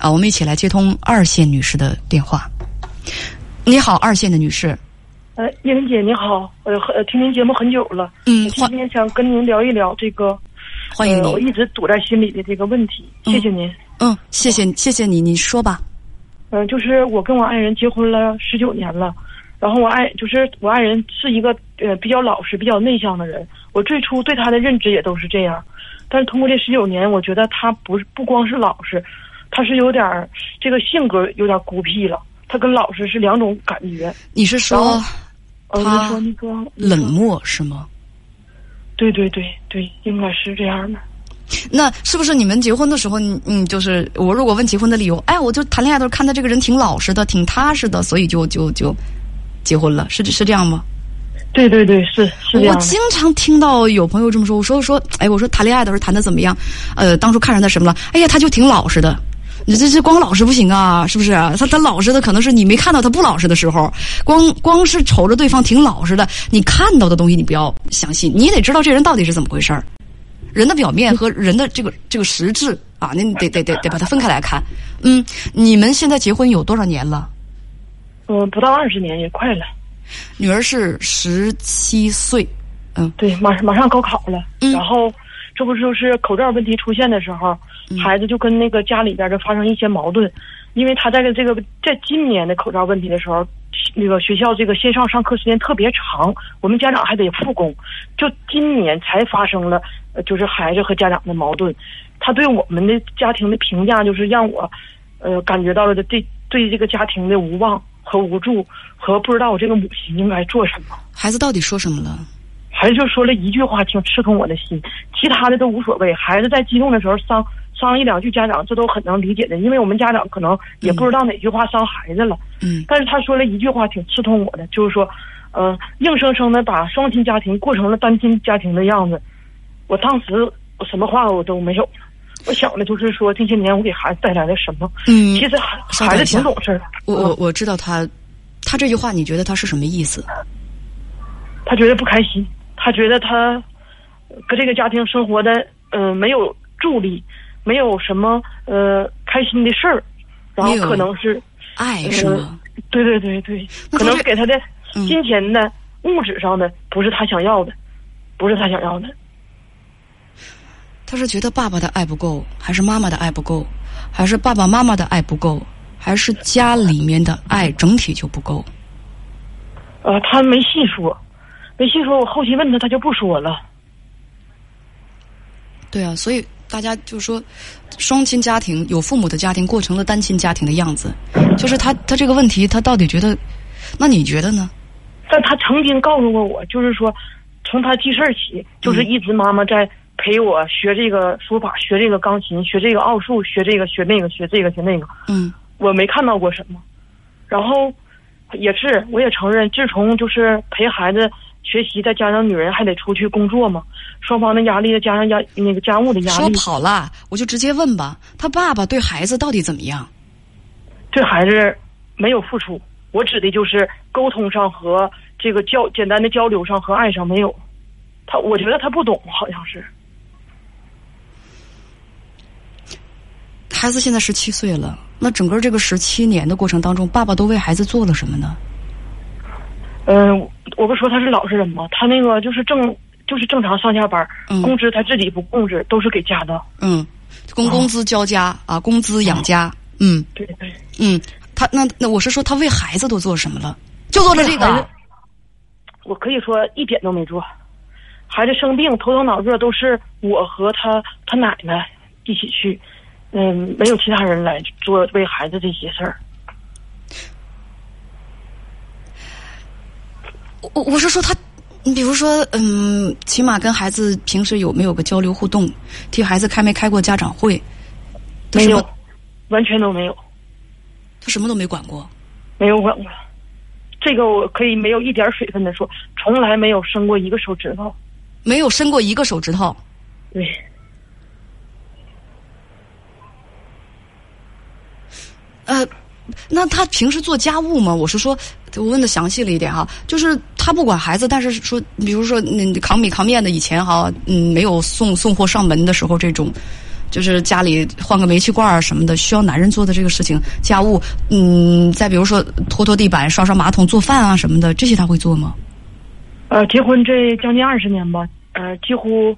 啊，我们一起来接通二线女士的电话。你好，二线的女士。呃，叶玲姐你好，呃，很听您节目很久了，嗯，今天想跟您聊一聊这个，欢迎您。我一直堵在心里的这个问题，谢谢您。嗯，谢谢谢谢你，你说吧。嗯，就是我跟我爱人结婚了十九年了，然后我爱就是我爱人是一个呃比较老实、比较内向的人。我最初对他的认知也都是这样，但是通过这十九年，我觉得他不是不光是老实，他是有点这个性格有点孤僻了。他跟老实是两种感觉。你是说他说那个冷漠是吗？对对对对，应该是这样的。那是不是你们结婚的时候，你你，就是我如果问结婚的理由，哎，我就谈恋爱的时候看他这个人挺老实的，挺踏实的，所以就就就结婚了，是是这样吗？对对对，是是我经常听到有朋友这么说，我说说，哎，我说谈恋爱的时候谈的怎么样？呃，当初看上他什么了？哎呀，他就挺老实的。你这这光老实不行啊，是不是？他他老实的可能是你没看到他不老实的时候，光光是瞅着对方挺老实的，你看到的东西你不要相信，你得知道这人到底是怎么回事儿。人的表面和人的这个这个实质啊，那得得得得把它分开来看。嗯，你们现在结婚有多少年了？嗯，不到二十年，也快了。女儿是十七岁，嗯，对，马上马上高考了。嗯，然后这不就是口罩问题出现的时候，孩子就跟那个家里边就发生一些矛盾，因为他在这个在今年的口罩问题的时候。那个学校这个线上上课时间特别长，我们家长还得复工，就今年才发生了，就是孩子和家长的矛盾。他对我们的家庭的评价，就是让我，呃，感觉到了对对这个家庭的无望和无助，和不知道我这个母亲应该做什么。孩子到底说什么了？孩子就说了一句话，挺刺痛我的心，其他的都无所谓。孩子在激动的时候伤。伤一两句家长，这都很能理解的，因为我们家长可能也不知道哪句话伤孩子了。嗯。但是他说了一句话挺刺痛我的，就是说，呃，硬生生的把双亲家庭过成了单亲家庭的样子。我当时我什么话我都没有了，我想的就是说这些年我给孩子带来了什么。嗯。其实孩孩子挺懂事的。我我我知道他，他这句话你觉得他是什么意思？他觉得不开心，他觉得他跟这个家庭生活的嗯没有助力。没有什么呃开心的事儿，然后可能是爱是吗？对对对对，可能给他的金钱的物质上的不是他想要的，不是他想要的。他是觉得爸爸的爱不够，还是妈妈的爱不够，还是爸爸妈妈的爱不够，还是家里面的爱整体就不够？呃，他没细说，没细说。我后期问他，他就不说了。对啊，所以。大家就说，双亲家庭有父母的家庭过成了单亲家庭的样子，就是他他这个问题，他到底觉得，那你觉得呢？但他曾经告诉过我，就是说，从他记事儿起，就是一直妈妈在陪我学这个书法，学这个钢琴，学这个奥数，学这个学那个，学这个学那个。嗯，我没看到过什么。然后也是，我也承认，自从就是陪孩子。学习再加上女人还得出去工作嘛，双方的压力再加上压那个家务的压力。说跑了，我就直接问吧，他爸爸对孩子到底怎么样？对孩子没有付出，我指的就是沟通上和这个交简单的交流上和爱上没有。他我觉得他不懂，好像是。孩子现在十七岁了，那整个这个十七年的过程当中，爸爸都为孩子做了什么呢？嗯，我不说他是老实人吗？他那个就是正就是正常上下班，工资他自己不控制，都是给家的。嗯，工工资交家啊，工资养家。嗯，对对。嗯，他那那我是说他为孩子都做什么了？就做了这个。我可以说一点都没做。孩子生病头疼脑热都是我和他他奶奶一起去，嗯，没有其他人来做为孩子这些事儿。我我是说他，你比如说，嗯，起码跟孩子平时有没有个交流互动，替孩子开没开过家长会？没有，完全都没有。他什么都没管过，没有管过。这个我可以没有一点水分的说，从来没有伸过一个手指头，没有伸过一个手指头。对。呃。那他平时做家务吗？我是说，我问的详细了一点哈，就是他不管孩子，但是说，比如说，那扛米扛面的以前哈，嗯，没有送送货上门的时候，这种，就是家里换个煤气罐儿什么的，需要男人做的这个事情，家务，嗯，再比如说拖拖地板、刷刷马桶、做饭啊什么的，这些他会做吗？呃，结婚这将近二十年吧，呃，几乎，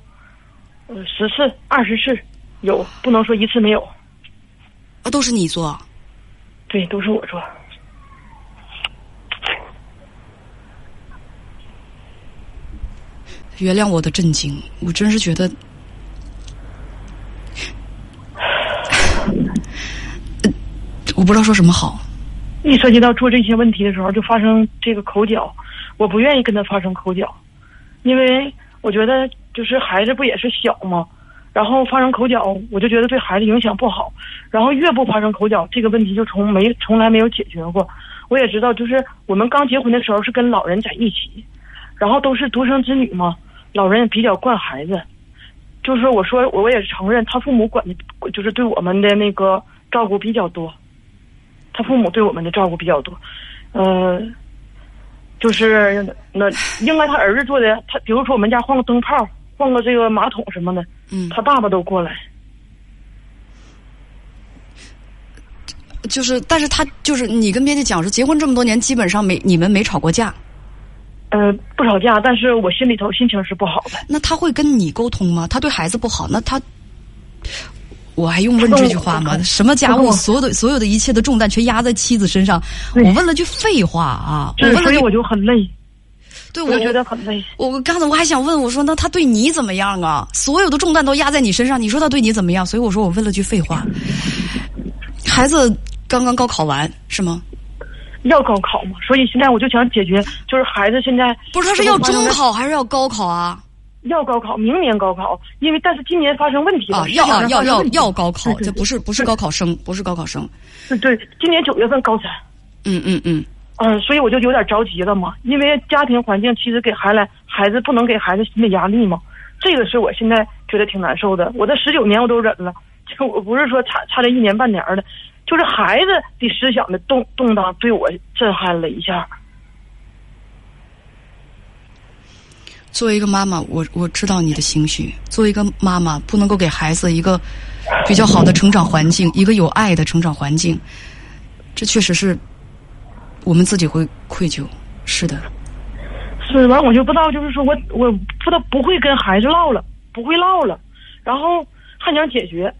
呃，十次、二十次有，不能说一次没有。啊，都是你做？对，都是我做。原谅我的震惊，我真是觉得。我不知道说什么好。一涉及到做这些问题的时候，就发生这个口角，我不愿意跟他发生口角，因为我觉得就是孩子不也是小吗？然后发生口角，我就觉得对孩子影响不好。然后越不发生口角，这个问题就从没从来没有解决过。我也知道，就是我们刚结婚的时候是跟老人在一起，然后都是独生子女嘛，老人也比较惯孩子。就是我说，我也承认他父母管的，就是对我们的那个照顾比较多。他父母对我们的照顾比较多，呃，就是那应该他儿子做的。他比如说我们家换个灯泡，换个这个马桶什么的，嗯，他爸爸都过来。就是，但是他就是你跟编辑讲说，结婚这么多年，基本上没你们没吵过架。呃，不吵架，但是我心里头心情是不好的。那他会跟你沟通吗？他对孩子不好，那他。我还用问这句话吗？什么家务，所有的所有的一切的重担全压在妻子身上？我问了句废话啊！我问了句，我就很累。对，我觉得很累。我刚才我还想问，我说那他对你怎么样啊？所有的重担都压在你身上，你说他对你怎么样？所以我说我问了句废话。孩子刚刚高考完是吗？要高考嘛，所以现在我就想解决，就是孩子现在不是他是要中考还是要高考啊？要高考，明年高考，因为但是今年发生问题了。要啊，要要要高考，这不是不是高考生，不是高考生。对对，今年九月份高三。嗯嗯嗯。嗯，所以我就有点着急了嘛，因为家庭环境其实给孩子孩子不能给孩子心理压力嘛，这个是我现在觉得挺难受的。我这十九年我都忍了，就我不是说差差这一年半年的，就是孩子的思想的动动荡对我震撼了一下。作为一个妈妈，我我知道你的情绪。作为一个妈妈，不能够给孩子一个比较好的成长环境，一个有爱的成长环境，这确实是我们自己会愧疚。是的，是完我就不知道，就是说我我不知道不会跟孩子唠了，不会唠了，然后还想解决，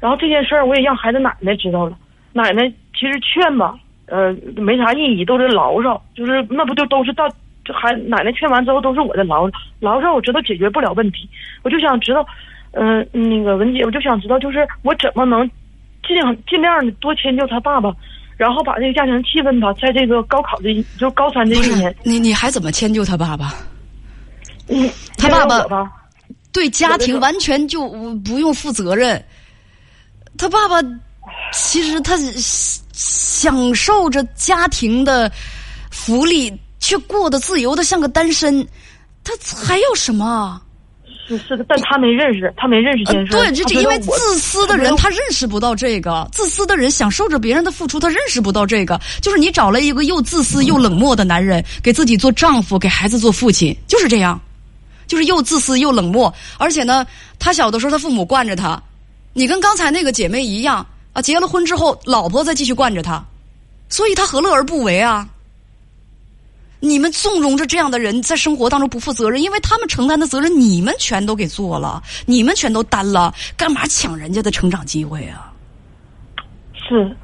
然后这件事儿我也让孩子奶奶知道了。奶奶其实劝吧，呃，没啥意义，都是牢骚，就是那不就都是到。孩奶奶劝完之后都是我的牢牢骚，我知道解决不了问题，我就想知道，嗯，那个文姐，我就想知道，就是我怎么能尽量尽量的多迁就他爸爸，然后把这个家庭气氛吧，在这个高考的就高三这一年，你你还怎么迁就他爸爸？嗯，他爸爸对家庭完全就不用负责任，他爸爸其实他享受着家庭的福利。却过得自由的像个单身，他还要什么？是是的，但他没认识，他没认识这件事。对，这这因为自私的人他认识不到这个，自私的人享受着别人的付出，他认识不到这个。就是你找了一个又自私又冷漠的男人，给自己做丈夫，给孩子做父亲，就是这样，就是又自私又冷漠。而且呢，他小的时候他父母惯着他，你跟刚才那个姐妹一样啊，结了婚之后老婆再继续惯着他，所以他何乐而不为啊？你们纵容着这样的人在生活当中不负责任，因为他们承担的责任你们全都给做了，你们全都担了，干嘛抢人家的成长机会啊？是，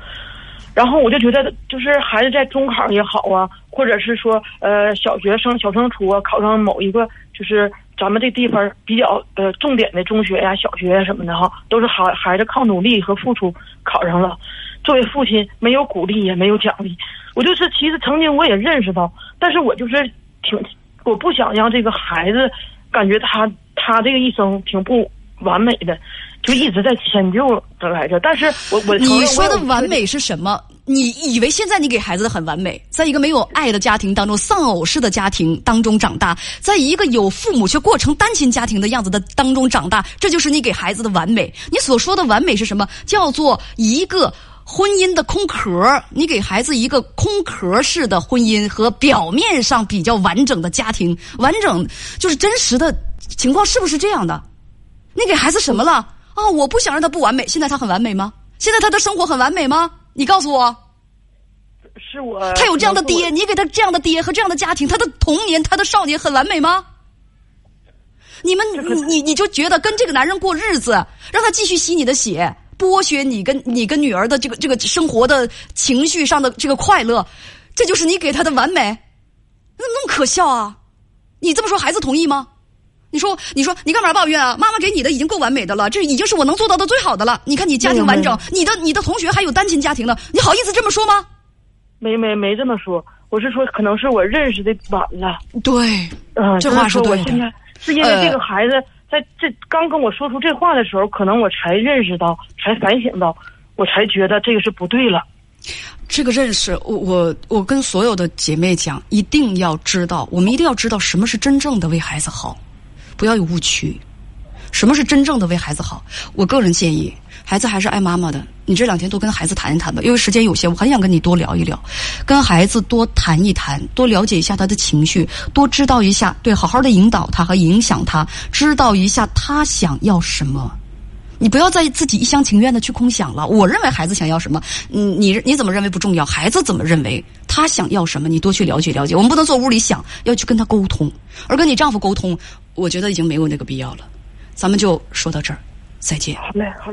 然后我就觉得，就是孩子在中考也好啊，或者是说呃小学生小升初啊，考上某一个就是咱们这地方比较呃重点的中学呀、小学呀什么的哈，都是孩孩子靠努力和付出考上了。作为父亲，没有鼓励也没有奖励，我就是其实曾经我也认识到，但是我就是挺我不想让这个孩子感觉他他这个一生挺不完美的，就一直在迁就着来着。但是我我你说的完美是什么？你以为现在你给孩子的很完美，在一个没有爱的家庭当中，丧偶式的家庭当中长大，在一个有父母却过成单亲家庭的样子的当中长大，这就是你给孩子的完美。你所说的完美是什么？叫做一个。婚姻的空壳，你给孩子一个空壳式的婚姻和表面上比较完整的家庭，完整就是真实的情况是不是这样的？你给孩子什么了？啊，我不想让他不完美。现在他很完美吗？现在他的生活很完美吗？你告诉我。是我。他有这样的爹，你给他这样的爹和这样的家庭，他的童年，他的少年很完美吗？你们，你你你就觉得跟这个男人过日子，让他继续吸你的血，剥削你跟你跟女儿的这个这个生活的情绪上的这个快乐，这就是你给她的完美？那那么可笑啊！你这么说，孩子同意吗？你说，你说，你干嘛抱怨啊？妈妈给你的已经够完美的了，这已经是我能做到的最好的了。你看你家庭完整，你的你的同学还有单亲家庭的，你好意思这么说吗？没没没这么说，我是说，可能是我认识的晚了。对，嗯，这话说对的。是因为这个孩子在这刚跟我说出这话的时候，可能我才认识到，才反省到，我才觉得这个是不对了。这个认识，我我我跟所有的姐妹讲，一定要知道，我们一定要知道什么是真正的为孩子好，不要有误区。什么是真正的为孩子好？我个人建议。孩子还是爱妈妈的，你这两天多跟孩子谈一谈吧，因为时间有限，我很想跟你多聊一聊，跟孩子多谈一谈，多了解一下他的情绪，多知道一下，对，好好的引导他和影响他，知道一下他想要什么。你不要再自己一厢情愿的去空想了。我认为孩子想要什么，嗯，你你怎么认为不重要，孩子怎么认为他想要什么，你多去了解了解。我们不能坐屋里想，要去跟他沟通，而跟你丈夫沟通，我觉得已经没有那个必要了。咱们就说到这儿，再见。好嘞，好。